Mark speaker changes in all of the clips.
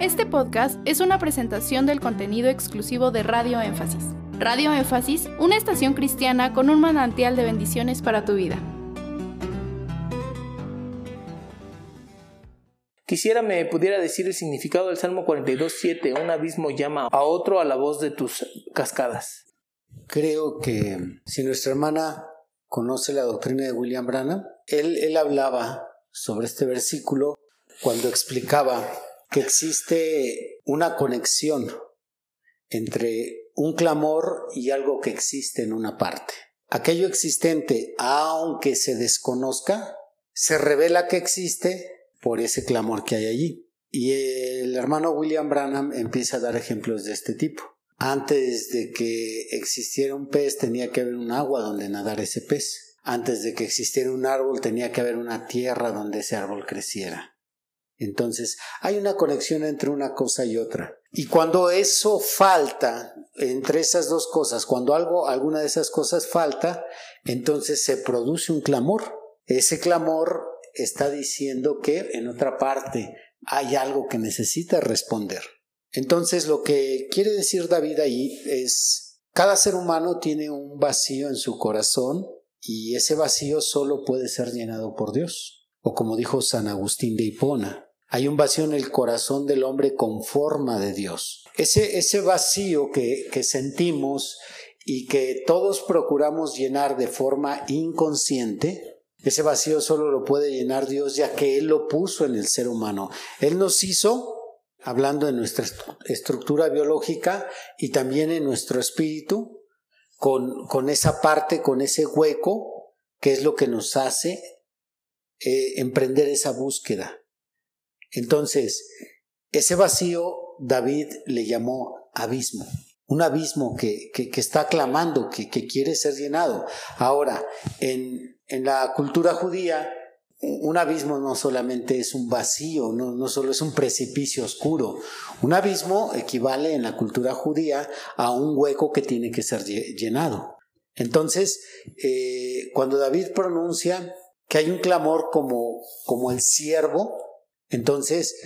Speaker 1: Este podcast es una presentación del contenido exclusivo de Radio Énfasis. Radio Énfasis, una estación cristiana con un manantial de bendiciones para tu vida.
Speaker 2: Quisiera me pudiera decir el significado del Salmo 42.7, un abismo llama a otro a la voz de tus cascadas.
Speaker 3: Creo que si nuestra hermana conoce la doctrina de William Branham, él, él hablaba sobre este versículo cuando explicaba que existe una conexión entre un clamor y algo que existe en una parte. Aquello existente, aunque se desconozca, se revela que existe por ese clamor que hay allí. Y el hermano William Branham empieza a dar ejemplos de este tipo. Antes de que existiera un pez tenía que haber un agua donde nadar ese pez. Antes de que existiera un árbol tenía que haber una tierra donde ese árbol creciera. Entonces, hay una conexión entre una cosa y otra. Y cuando eso falta, entre esas dos cosas, cuando algo, alguna de esas cosas falta, entonces se produce un clamor. Ese clamor está diciendo que en otra parte hay algo que necesita responder. Entonces, lo que quiere decir David ahí es, cada ser humano tiene un vacío en su corazón y ese vacío solo puede ser llenado por Dios. O como dijo San Agustín de Hipona, hay un vacío en el corazón del hombre con forma de Dios. Ese, ese vacío que, que sentimos y que todos procuramos llenar de forma inconsciente, ese vacío solo lo puede llenar Dios ya que Él lo puso en el ser humano. Él nos hizo, hablando de nuestra estructura biológica y también en nuestro espíritu, con, con esa parte, con ese hueco, que es lo que nos hace eh, emprender esa búsqueda. Entonces, ese vacío David le llamó abismo, un abismo que, que, está clamando, que, que, quiere ser llenado. Ahora, en, en, la cultura judía, un abismo no solamente es un vacío, no, no solo es un precipicio oscuro. Un abismo equivale en la cultura judía a un hueco que tiene que ser llenado. Entonces, eh, cuando David pronuncia que hay un clamor como, como el siervo, entonces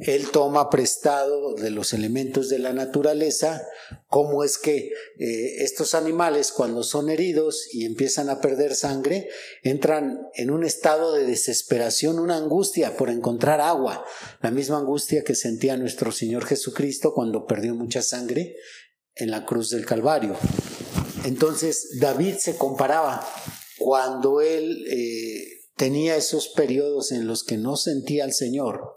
Speaker 3: él toma prestado de los elementos de la naturaleza, cómo es que eh, estos animales cuando son heridos y empiezan a perder sangre, entran en un estado de desesperación, una angustia por encontrar agua, la misma angustia que sentía nuestro Señor Jesucristo cuando perdió mucha sangre en la cruz del Calvario. Entonces David se comparaba cuando él eh, tenía esos periodos en los que no sentía al Señor,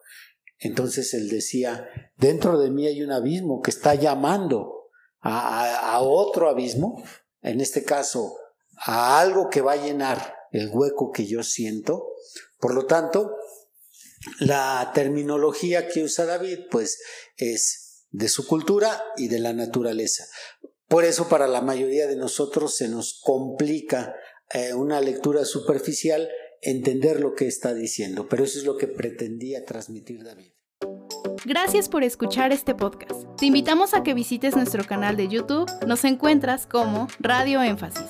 Speaker 3: entonces él decía, dentro de mí hay un abismo que está llamando a, a, otro abismo, en este caso, a algo que va a llenar el hueco que yo siento. Por lo tanto, la terminología que usa David, pues, es de su cultura y de la naturaleza. Por eso para la mayoría de nosotros se nos complica eh, una lectura superficial entender lo que está diciendo, pero eso es lo que pretendía transmitir David.
Speaker 1: Gracias por escuchar este podcast. Te invitamos a que visites nuestro canal de YouTube. Nos encuentras como Radio Énfasis.